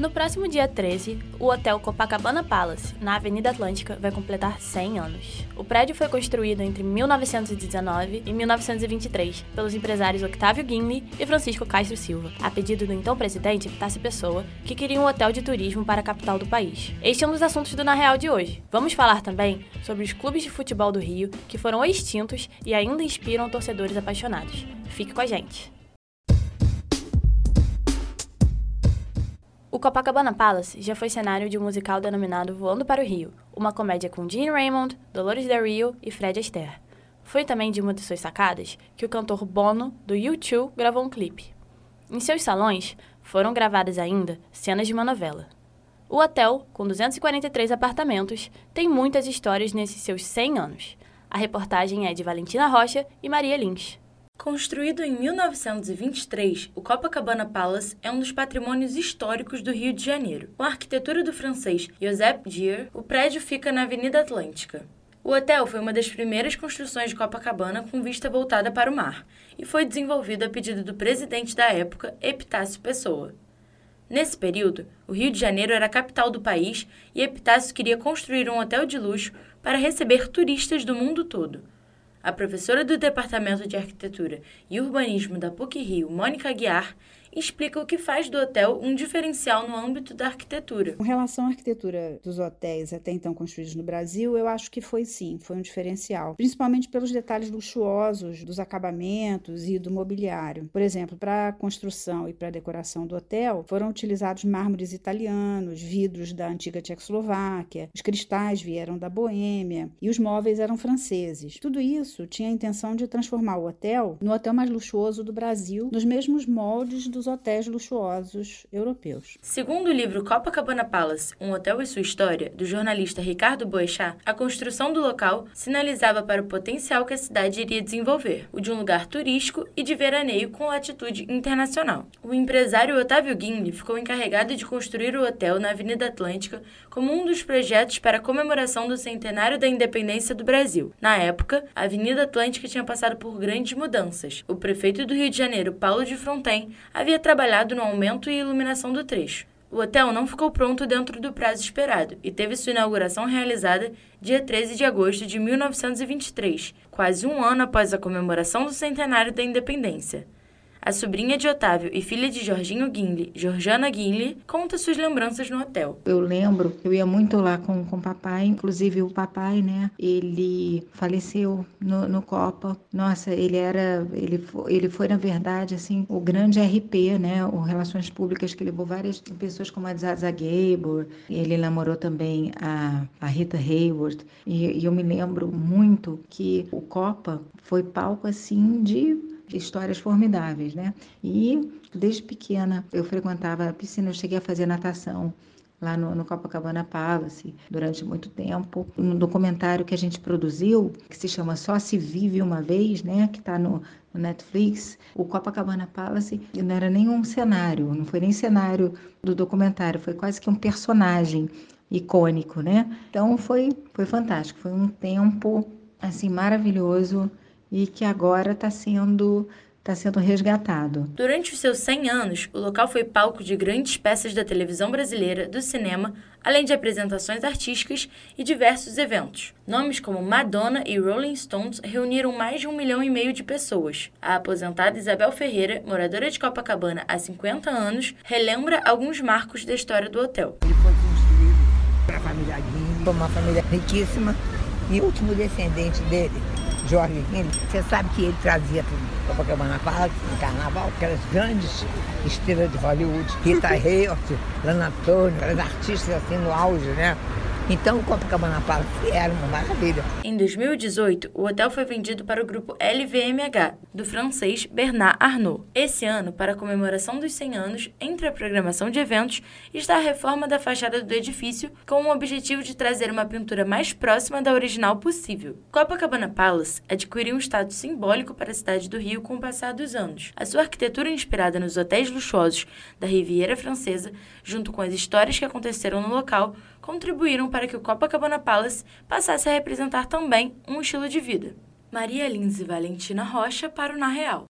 No próximo dia 13, o Hotel Copacabana Palace, na Avenida Atlântica, vai completar 100 anos. O prédio foi construído entre 1919 e 1923 pelos empresários Octávio Guinle e Francisco Castro Silva, a pedido do então presidente Epitácio Pessoa, que queria um hotel de turismo para a capital do país. Este é um dos assuntos do Na Real de hoje. Vamos falar também sobre os clubes de futebol do Rio que foram extintos e ainda inspiram torcedores apaixonados. Fique com a gente! O Copacabana Palace já foi cenário de um musical denominado Voando para o Rio, uma comédia com Gene Raymond, Dolores Del Rio e Fred Astaire. Foi também de uma de suas sacadas que o cantor Bono, do U2, gravou um clipe. Em seus salões, foram gravadas ainda cenas de uma novela. O hotel, com 243 apartamentos, tem muitas histórias nesses seus 100 anos. A reportagem é de Valentina Rocha e Maria Lins. Construído em 1923, o Copacabana Palace é um dos patrimônios históricos do Rio de Janeiro. Com a arquitetura do francês Joseph Gier, o prédio fica na Avenida Atlântica. O hotel foi uma das primeiras construções de Copacabana com vista voltada para o mar e foi desenvolvido a pedido do presidente da época, Epitácio Pessoa. Nesse período, o Rio de Janeiro era a capital do país e Epitácio queria construir um hotel de luxo para receber turistas do mundo todo. A professora do Departamento de Arquitetura e Urbanismo da PUC-Rio, Mônica Guiar, explica o que faz do hotel um diferencial no âmbito da arquitetura. Com relação à arquitetura dos hotéis até então construídos no Brasil, eu acho que foi sim, foi um diferencial, principalmente pelos detalhes luxuosos dos acabamentos e do mobiliário. Por exemplo, para a construção e para a decoração do hotel, foram utilizados mármores italianos, vidros da antiga Tchecoslováquia, os cristais vieram da Boêmia e os móveis eram franceses. Tudo isso tinha a intenção de transformar o hotel no hotel mais luxuoso do Brasil, nos mesmos moldes do dos hotéis luxuosos europeus. Segundo o livro Copacabana Palace, Um Hotel e Sua História, do jornalista Ricardo Boechat, a construção do local sinalizava para o potencial que a cidade iria desenvolver, o de um lugar turístico e de veraneio com latitude internacional. O empresário Otávio Guinle ficou encarregado de construir o hotel na Avenida Atlântica como um dos projetos para a comemoração do centenário da independência do Brasil. Na época, a Avenida Atlântica tinha passado por grandes mudanças. O prefeito do Rio de Janeiro, Paulo de Fronten, havia havia trabalhado no aumento e iluminação do trecho. O hotel não ficou pronto dentro do prazo esperado e teve sua inauguração realizada dia 13 de agosto de 1923, quase um ano após a comemoração do centenário da independência. A sobrinha de Otávio e filha de Jorginho Guinle, Georgiana Guinle, conta suas lembranças no hotel. Eu lembro, eu ia muito lá com o papai, inclusive o papai, né? Ele faleceu no, no Copa. Nossa, ele era, ele foi, ele foi na verdade assim o grande RP, né? O Relações Públicas que levou várias pessoas como a Zaza Gabor. Ele namorou também a, a Rita Hayward. E, e eu me lembro muito que o Copa foi palco assim de histórias formidáveis, né? E desde pequena eu frequentava a piscina, eu cheguei a fazer natação lá no, no, Copacabana Palace durante muito tempo. Um documentário que a gente produziu, que se chama Só Se Vive Uma Vez, né, que está no, no, Netflix, o Copacabana Palace não era nem um cenário, não foi nem cenário do documentário, foi quase que um personagem icônico, né? Então foi, foi fantástico, foi um tempo assim maravilhoso e que agora está sendo está sendo resgatado. Durante os seus 100 anos, o local foi palco de grandes peças da televisão brasileira, do cinema, além de apresentações artísticas e diversos eventos. Nomes como Madonna e Rolling Stones reuniram mais de um milhão e meio de pessoas. A aposentada Isabel Ferreira, moradora de Copacabana há 50 anos, relembra alguns marcos da história do hotel. Ele foi construído para a família Guinle, uma família riquíssima, e o último descendente dele Jorge Henrique, você sabe que ele trazia para o Copacabana Palace, no carnaval, aquelas grandes estrelas de Hollywood, Rita Hayworth, Lana Turner, aquelas artistas assim no auge, né? Então o Copacabana Palace era uma maravilha. Em 2018, o hotel foi vendido para o grupo LVMH, do francês Bernard Arnault. Esse ano, para a comemoração dos 100 anos, entre a programação de eventos, está a reforma da fachada do edifício com o objetivo de trazer uma pintura mais próxima da original possível. Copacabana Palace adquiriu um status simbólico para a cidade do Rio com o passar dos anos. A sua arquitetura inspirada nos hotéis luxuosos da Riviera Francesa, junto com as histórias que aconteceram no local, contribuíram para que o Copacabana Palace passasse a representar também um estilo de vida. Maria Lins e Valentina Rocha para o Na Real.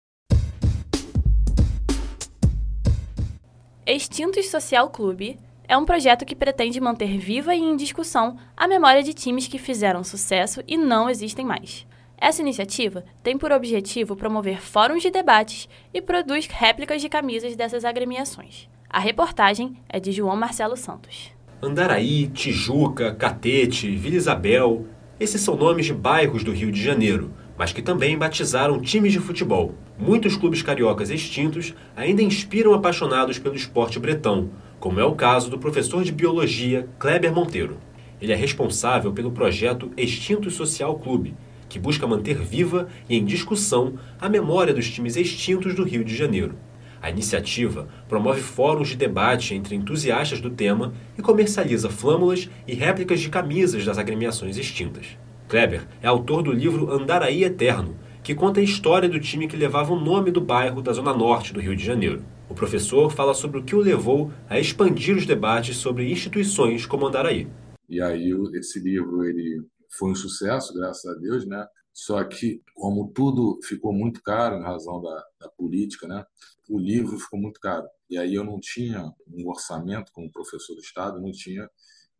Extintos Social Clube é um projeto que pretende manter viva e em discussão a memória de times que fizeram sucesso e não existem mais. Essa iniciativa tem por objetivo promover fóruns de debates e produz réplicas de camisas dessas agremiações. A reportagem é de João Marcelo Santos. Andaraí, Tijuca, Catete, Vila Isabel, esses são nomes de bairros do Rio de Janeiro, mas que também batizaram times de futebol. Muitos clubes cariocas extintos ainda inspiram apaixonados pelo esporte bretão, como é o caso do professor de biologia Kleber Monteiro. Ele é responsável pelo projeto Extinto Social Clube, que busca manter viva e em discussão a memória dos times extintos do Rio de Janeiro. A iniciativa promove fóruns de debate entre entusiastas do tema e comercializa flâmulas e réplicas de camisas das agremiações extintas. Kleber é autor do livro Andaraí Eterno, que conta a história do time que levava o nome do bairro da zona norte do Rio de Janeiro. O professor fala sobre o que o levou a expandir os debates sobre instituições como Andaraí. E aí esse livro ele foi um sucesso, graças a Deus, né? Só que, como tudo ficou muito caro em razão da, da política, né? O livro ficou muito caro. E aí eu não tinha um orçamento como professor do Estado, não tinha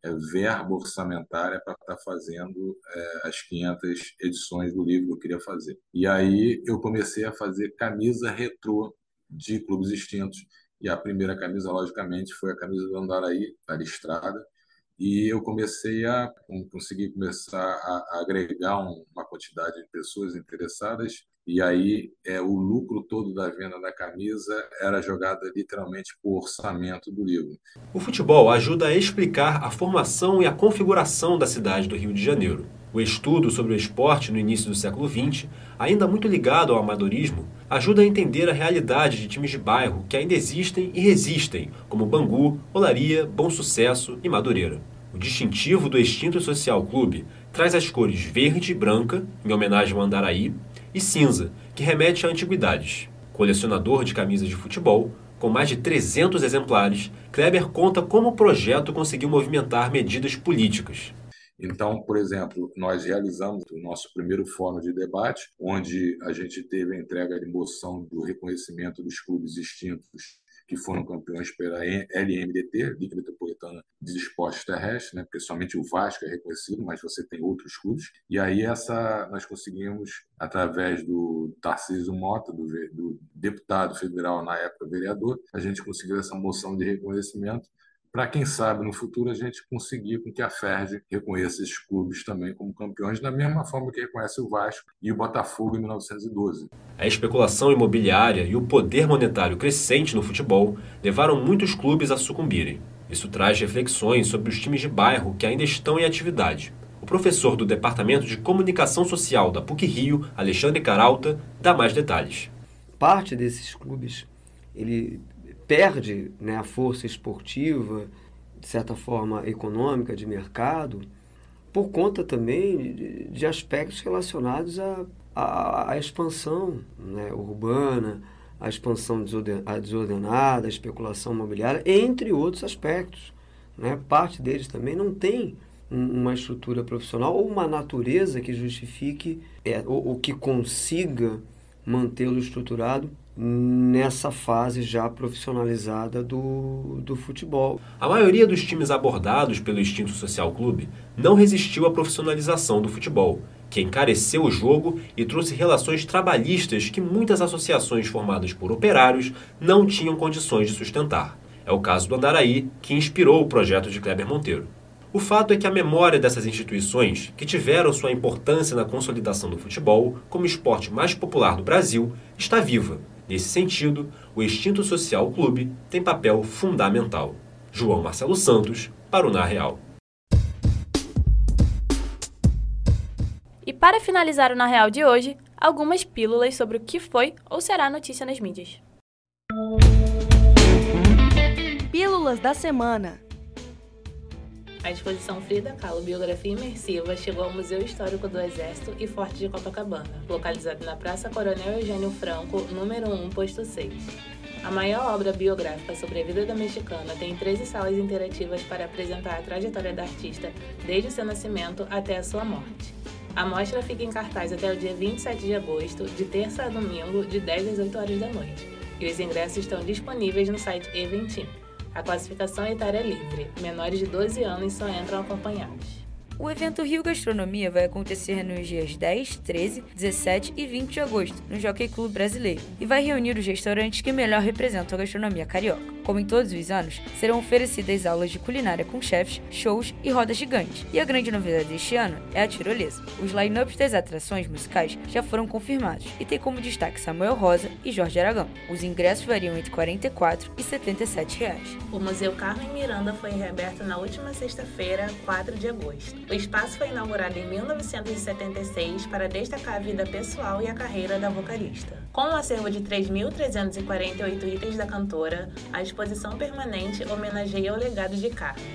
é, verba orçamentária para estar tá fazendo é, as 500 edições do livro que eu queria fazer. E aí eu comecei a fazer camisa retrô de clubes extintos. E a primeira camisa, logicamente, foi a camisa do Andaraí, da Listrada, e eu comecei a conseguir começar a, agregar uma quantidade de pessoas interessadas e aí é o lucro todo da venda da camisa era jogado literalmente por orçamento do livro. O futebol ajuda a explicar a formação e a configuração da cidade do Rio de Janeiro. O estudo sobre o esporte no início do século XX, ainda muito ligado ao amadorismo, ajuda a entender a realidade de times de bairro que ainda existem e resistem, como Bangu, Olaria, Bom Sucesso e Madureira. O distintivo do extinto Social Clube traz as cores verde e branca, em homenagem ao Andaraí, e cinza, que remete a antiguidades. Colecionador de camisas de futebol, com mais de 300 exemplares, Kleber conta como o projeto conseguiu movimentar medidas políticas. Então, por exemplo, nós realizamos o nosso primeiro fórum de debate, onde a gente teve a entrega de moção do reconhecimento dos clubes extintos que foram campeões pela LMDT, Liga Metropolitana de Esportes Terrestres, né? porque somente o Vasco é reconhecido, mas você tem outros clubes. E aí essa nós conseguimos, através do Tarcísio Mota, do, do deputado federal na época vereador, a gente conseguiu essa moção de reconhecimento para quem sabe no futuro a gente conseguir com que a FERJ reconheça esses clubes também como campeões, da mesma forma que reconhece o Vasco e o Botafogo em 1912. A especulação imobiliária e o poder monetário crescente no futebol levaram muitos clubes a sucumbirem. Isso traz reflexões sobre os times de bairro que ainda estão em atividade. O professor do Departamento de Comunicação Social da PUC Rio, Alexandre Caralta, dá mais detalhes. Parte desses clubes ele perde né, a força esportiva, de certa forma econômica, de mercado, por conta também de, de aspectos relacionados à, expansão né, urbana, à expansão desordenada, à especulação imobiliária, entre outros aspectos. Né? Parte deles também não tem uma estrutura profissional ou uma natureza que justifique é, ou, ou que consiga mantê-lo estruturado nessa fase já profissionalizada do, do futebol. A maioria dos times abordados pelo extinto Social Clube não resistiu à profissionalização do futebol, que encareceu o jogo e trouxe relações trabalhistas que muitas associações formadas por operários não tinham condições de sustentar. É o caso do Andaraí, que inspirou o projeto de Kleber Monteiro. O fato é que a memória dessas instituições, que tiveram sua importância na consolidação do futebol como esporte mais popular do Brasil, está viva Nesse sentido, o extinto Social Clube tem papel fundamental. João Marcelo Santos, para o Na Real. E para finalizar o Na Real de hoje, algumas pílulas sobre o que foi ou será notícia nas mídias. Pílulas da semana. A exposição Frida Kahlo Biografia Imersiva chegou ao Museu Histórico do Exército e Forte de Copacabana, localizado na Praça Coronel Eugênio Franco, número 1, posto 6. A maior obra biográfica sobre a vida da mexicana tem 13 salas interativas para apresentar a trajetória da artista desde o seu nascimento até a sua morte. A mostra fica em cartaz até o dia 27 de agosto, de terça a domingo, de 10 às 8 horas da noite. E os ingressos estão disponíveis no site Eventim. A classificação etária é livre. Menores de 12 anos só entram acompanhados. O evento Rio Gastronomia vai acontecer nos dias 10, 13, 17 e 20 de agosto, no Jockey Club Brasileiro, e vai reunir os restaurantes que melhor representam a gastronomia carioca. Como em todos os anos, serão oferecidas aulas de culinária com chefs, shows e rodas gigantes. E a grande novidade deste ano é a tirolesa. Os line-ups das atrações musicais já foram confirmados e tem como destaque Samuel Rosa e Jorge Aragão. Os ingressos variam entre 44 e 77 reais. O Museu Carmen Miranda foi reaberto na última sexta-feira, 4 de agosto. O espaço foi inaugurado em 1976 para destacar a vida pessoal e a carreira da vocalista. Com um acervo de 3.348 itens da cantora, a exposição permanente homenageia o legado de Carmen.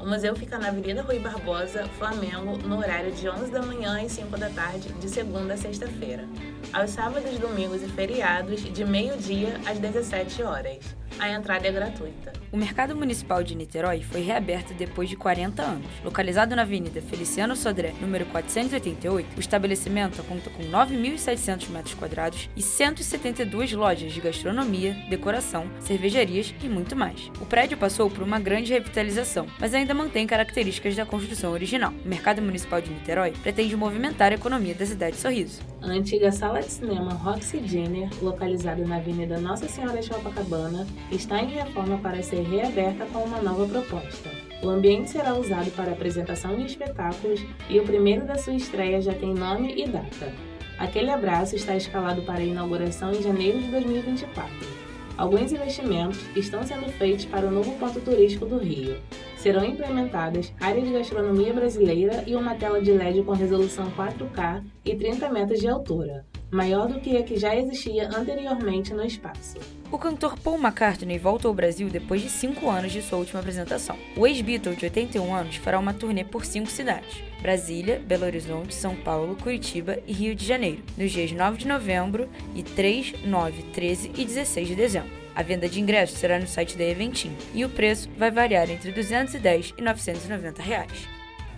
O museu fica na Avenida Rui Barbosa, Flamengo, no horário de 11 da manhã e 5 da tarde, de segunda a sexta-feira. Aos sábados, domingos e feriados, de meio-dia às 17 horas. A entrada é gratuita. O Mercado Municipal de Niterói foi reaberto depois de 40 anos. Localizado na Avenida Feliciano Sodré, número 488, o estabelecimento conta com 9.700 metros quadrados e 172 lojas de gastronomia, decoração, cervejarias e muito mais. O prédio passou por uma grande revitalização, mas ainda mantém características da construção original. O Mercado Municipal de Niterói pretende movimentar a economia da cidade de Sorriso. A antiga sala de cinema Roxy Jenner, localizada na Avenida Nossa Senhora de Copacabana, está em reforma para ser reaberta com uma nova proposta. O ambiente será usado para apresentação de espetáculos e o primeiro da sua estreia já tem nome e data. Aquele abraço está escalado para a inauguração em janeiro de 2024. Alguns investimentos estão sendo feitos para o novo ponto turístico do Rio. Serão implementadas áreas de gastronomia brasileira e uma tela de LED com resolução 4K e 30 metros de altura, maior do que a que já existia anteriormente no espaço. O cantor Paul McCartney volta ao Brasil depois de cinco anos de sua última apresentação. O ex-Beatle, de 81 anos, fará uma turnê por cinco cidades: Brasília, Belo Horizonte, São Paulo, Curitiba e Rio de Janeiro, nos dias 9 de novembro e 3, 9, 13 e 16 de dezembro. A venda de ingressos será no site da Eventim e o preço vai variar entre 210 e 990 reais.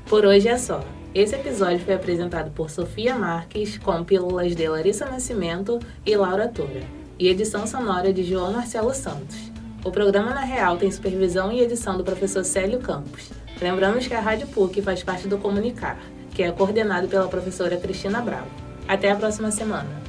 Por hoje é só. Esse episódio foi apresentado por Sofia Marques, com pílulas de Larissa Nascimento e Laura Toura, e edição sonora de João Marcelo Santos. O programa Na Real tem supervisão e edição do professor Célio Campos. Lembramos que a Rádio PUC faz parte do Comunicar, que é coordenado pela professora Cristina Bravo. Até a próxima semana.